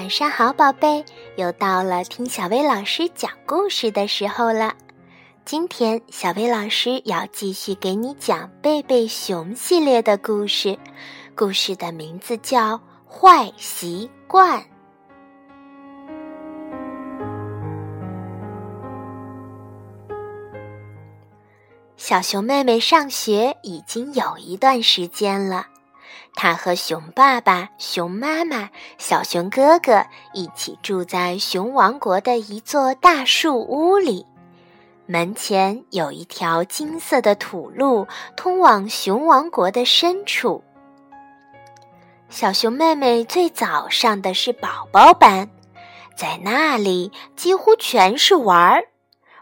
晚上好，宝贝！又到了听小薇老师讲故事的时候了。今天，小薇老师要继续给你讲《贝贝熊》系列的故事。故事的名字叫《坏习惯》。小熊妹妹上学已经有一段时间了。他和熊爸爸、熊妈妈、小熊哥哥一起住在熊王国的一座大树屋里，门前有一条金色的土路通往熊王国的深处。小熊妹妹最早上的是宝宝班，在那里几乎全是玩儿，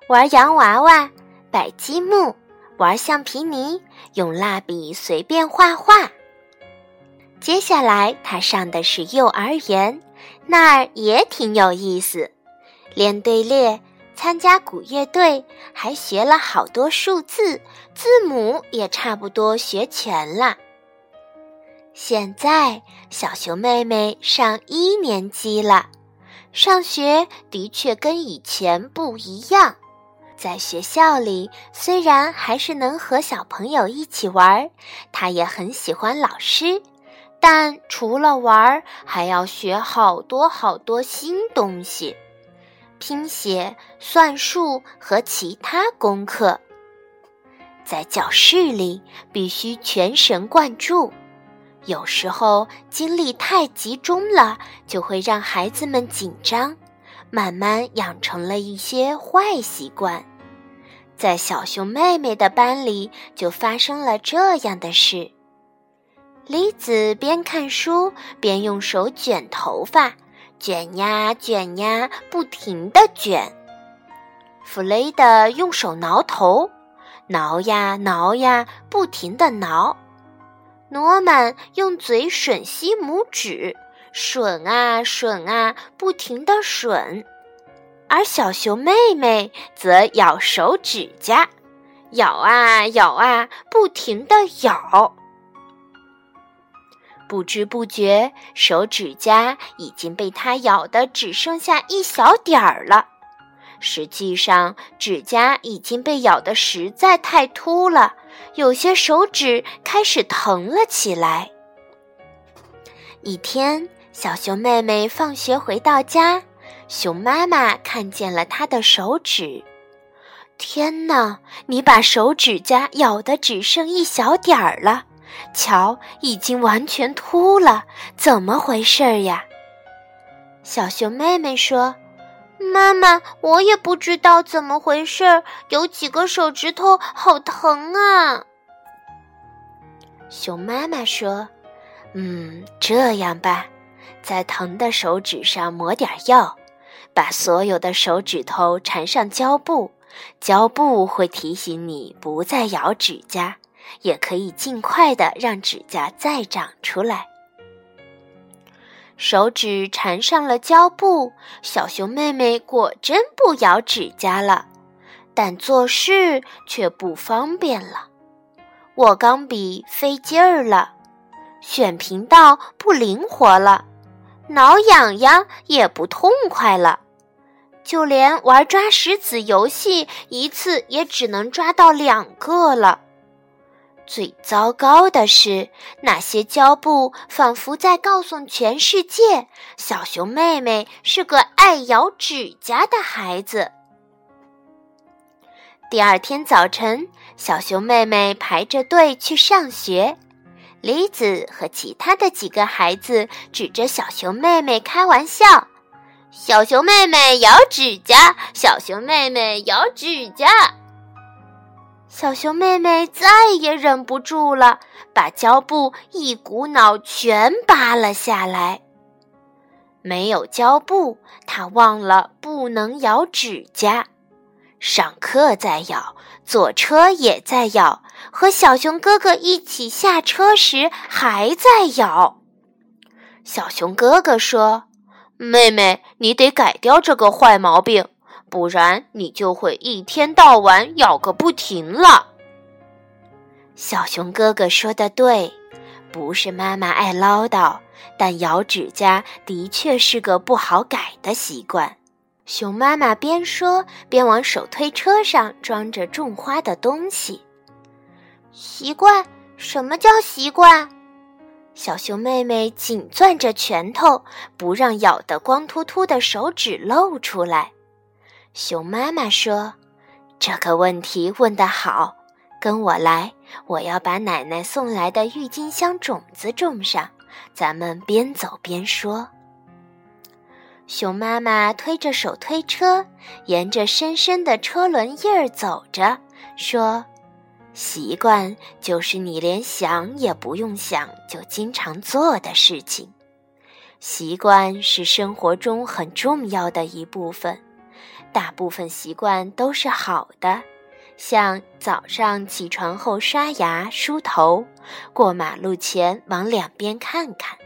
玩洋娃娃、摆积木、玩橡皮泥、用蜡笔随便画画。接下来，他上的是幼儿园，那儿也挺有意思，练队列，参加鼓乐队，还学了好多数字，字母也差不多学全了。现在，小熊妹妹上一年级了，上学的确跟以前不一样。在学校里，虽然还是能和小朋友一起玩，她也很喜欢老师。但除了玩，还要学好多好多新东西，拼写、算术和其他功课。在教室里必须全神贯注，有时候精力太集中了，就会让孩子们紧张，慢慢养成了一些坏习惯。在小熊妹妹的班里，就发生了这样的事。李子边看书边用手卷头发，卷呀卷呀，不停地卷。弗雷德用手挠头，挠呀挠呀，不停地挠。诺曼用嘴吮吸拇指，吮啊吮啊，不停地吮。而小熊妹妹则咬手指甲，咬啊咬啊，不停地咬。不知不觉，手指甲已经被它咬的只剩下一小点儿了。实际上，指甲已经被咬的实在太秃了，有些手指开始疼了起来。一天，小熊妹妹放学回到家，熊妈妈看见了她的手指。天哪，你把手指甲咬的只剩一小点儿了！瞧，已经完全秃了，怎么回事儿呀？小熊妹妹说：“妈妈，我也不知道怎么回事儿，有几个手指头好疼啊。”熊妈妈说：“嗯，这样吧，在疼的手指上抹点药，把所有的手指头缠上胶布，胶布会提醒你不再咬指甲。”也可以尽快的让指甲再长出来。手指缠上了胶布，小熊妹妹果真不咬指甲了，但做事却不方便了。握钢笔费劲儿了，选频道不灵活了，挠痒痒也不痛快了，就连玩抓石子游戏，一次也只能抓到两个了。最糟糕的是，那些胶布仿佛在告诉全世界：小熊妹妹是个爱咬指甲的孩子。第二天早晨，小熊妹妹排着队去上学，梨子和其他的几个孩子指着小熊妹妹开玩笑：“小熊妹妹咬指甲，小熊妹妹咬指甲。”小熊妹妹再也忍不住了，把胶布一股脑全扒了下来。没有胶布，她忘了不能咬指甲。上课在咬，坐车也在咬，和小熊哥哥一起下车时还在咬。小熊哥哥说：“妹妹，你得改掉这个坏毛病。”不然你就会一天到晚咬个不停了。小熊哥哥说的对，不是妈妈爱唠叨，但咬指甲的确是个不好改的习惯。熊妈妈边说边往手推车上装着种花的东西。习惯？什么叫习惯？小熊妹妹紧攥着拳头，不让咬得光秃秃的手指露出来。熊妈妈说：“这个问题问得好，跟我来，我要把奶奶送来的郁金香种子种上。咱们边走边说。”熊妈妈推着手推车，沿着深深的车轮印儿走着，说：“习惯就是你连想也不用想就经常做的事情。习惯是生活中很重要的一部分。大部分习惯都是好的，像早上起床后刷牙梳头，过马路前往两边看看。”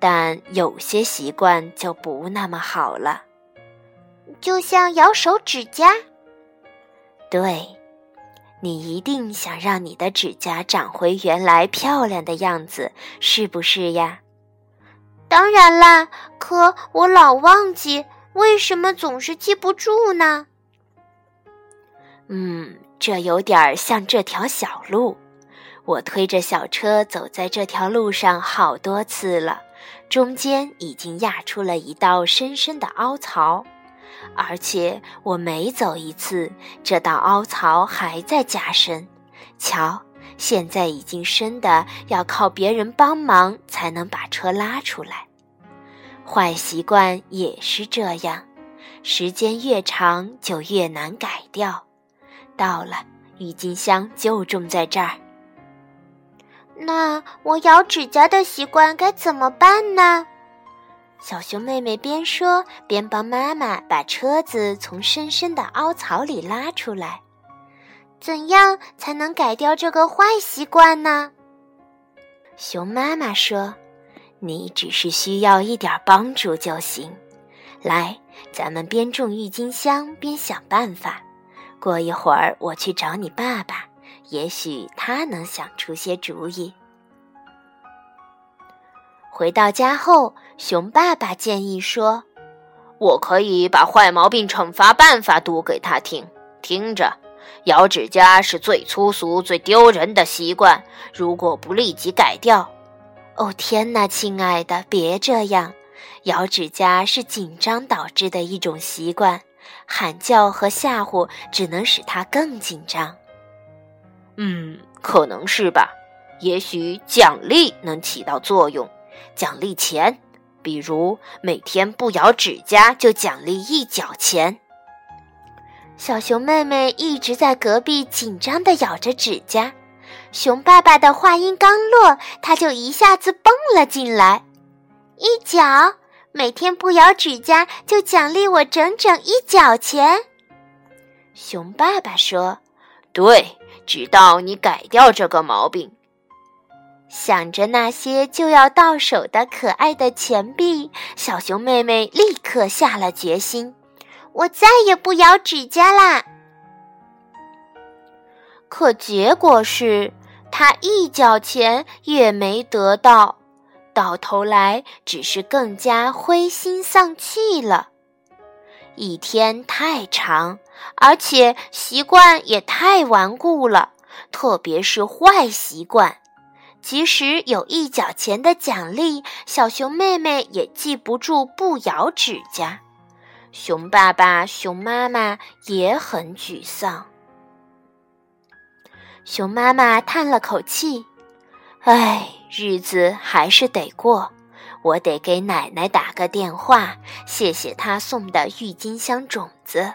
但有些习惯就不那么好了，就像咬手指甲。对，你一定想让你的指甲长回原来漂亮的样子，是不是呀？当然啦，可我老忘记，为什么总是记不住呢？嗯，这有点像这条小路，我推着小车走在这条路上好多次了。中间已经压出了一道深深的凹槽，而且我每走一次，这道凹槽还在加深。瞧，现在已经深的要靠别人帮忙才能把车拉出来。坏习惯也是这样，时间越长就越难改掉。到了，郁金香就种在这儿。那我咬指甲的习惯该怎么办呢？小熊妹妹边说边帮妈妈把车子从深深的凹槽里拉出来。怎样才能改掉这个坏习惯呢？熊妈妈说：“你只是需要一点帮助就行。来，咱们边种郁金香边想办法。过一会儿我去找你爸爸。”也许他能想出些主意。回到家后，熊爸爸建议说：“我可以把坏毛病惩罚办法读给他听。听着，咬指甲是最粗俗、最丢人的习惯。如果不立即改掉，哦天哪，亲爱的，别这样！咬指甲是紧张导致的一种习惯，喊叫和吓唬只能使他更紧张。”嗯，可能是吧。也许奖励能起到作用，奖励钱，比如每天不咬指甲就奖励一角钱。小熊妹妹一直在隔壁紧张地咬着指甲，熊爸爸的话音刚落，他就一下子蹦了进来。一角，每天不咬指甲就奖励我整整一角钱。熊爸爸说：“对。”直到你改掉这个毛病，想着那些就要到手的可爱的钱币，小熊妹妹立刻下了决心：我再也不咬指甲啦。可结果是，他一角钱也没得到，到头来只是更加灰心丧气了。一天太长，而且习惯也太顽固了，特别是坏习惯。即使有一角钱的奖励，小熊妹妹也记不住不咬指甲。熊爸爸、熊妈妈也很沮丧。熊妈妈叹了口气：“唉，日子还是得过。”我得给奶奶打个电话，谢谢她送的郁金香种子。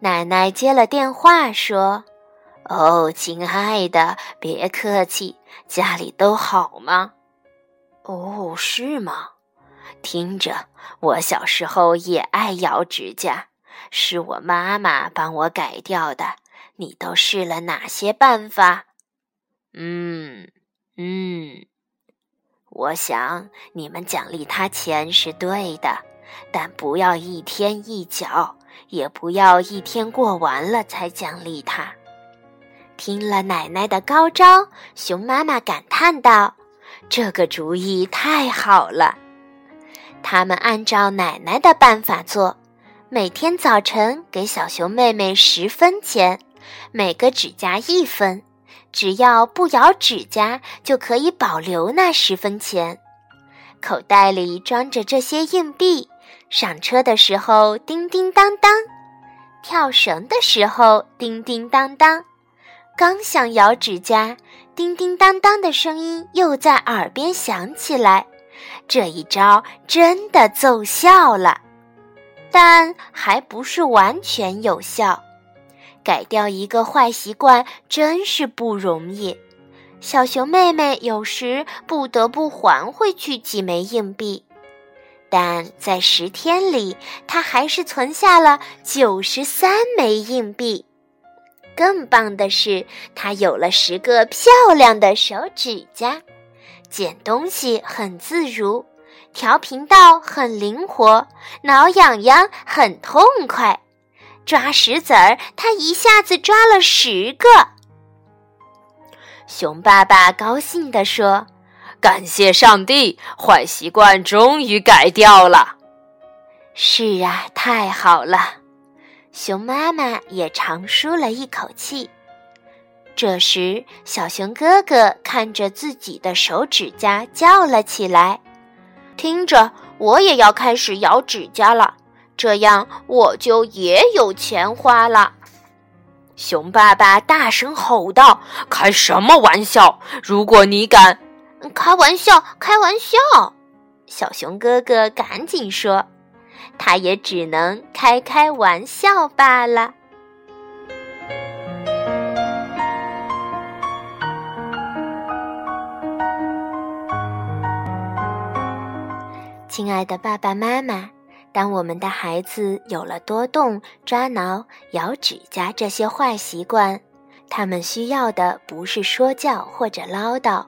奶奶接了电话，说：“哦，亲爱的，别客气，家里都好吗？哦，是吗？听着，我小时候也爱咬指甲，是我妈妈帮我改掉的。你都试了哪些办法？嗯，嗯。”我想你们奖励他钱是对的，但不要一天一角，也不要一天过完了才奖励他。听了奶奶的高招，熊妈妈感叹道：“这个主意太好了。”他们按照奶奶的办法做，每天早晨给小熊妹妹十分钱，每个指甲一分，只要不咬指甲，就可以保留那十分钱。口袋里装着这些硬币，上车的时候叮叮当当，跳绳的时候叮叮当当。刚想咬指甲，叮叮当当的声音又在耳边响起来。这一招真的奏效了，但还不是完全有效。改掉一个坏习惯真是不容易。小熊妹妹有时不得不还回去几枚硬币，但在十天里，她还是存下了九十三枚硬币。更棒的是，她有了十个漂亮的手指甲。捡东西很自如，调频道很灵活，挠痒痒很痛快，抓石子儿他一下子抓了十个。熊爸爸高兴地说：“感谢上帝，坏习惯终于改掉了。”是啊，太好了！熊妈妈也长舒了一口气。这时，小熊哥哥看着自己的手指甲，叫了起来：“听着，我也要开始咬指甲了，这样我就也有钱花了。”熊爸爸大声吼道：“开什么玩笑！如果你敢……开玩笑，开玩笑！”小熊哥哥赶紧说：“他也只能开开玩笑罢了。”亲爱的爸爸妈妈，当我们的孩子有了多动、抓挠、咬指甲这些坏习惯，他们需要的不是说教或者唠叨，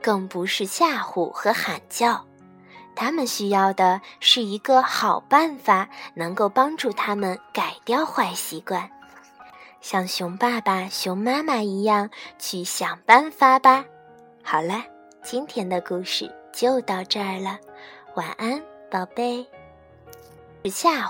更不是吓唬和喊叫，他们需要的是一个好办法，能够帮助他们改掉坏习惯，像熊爸爸、熊妈妈一样去想办法吧。好了，今天的故事就到这儿了。晚安，宝贝。下。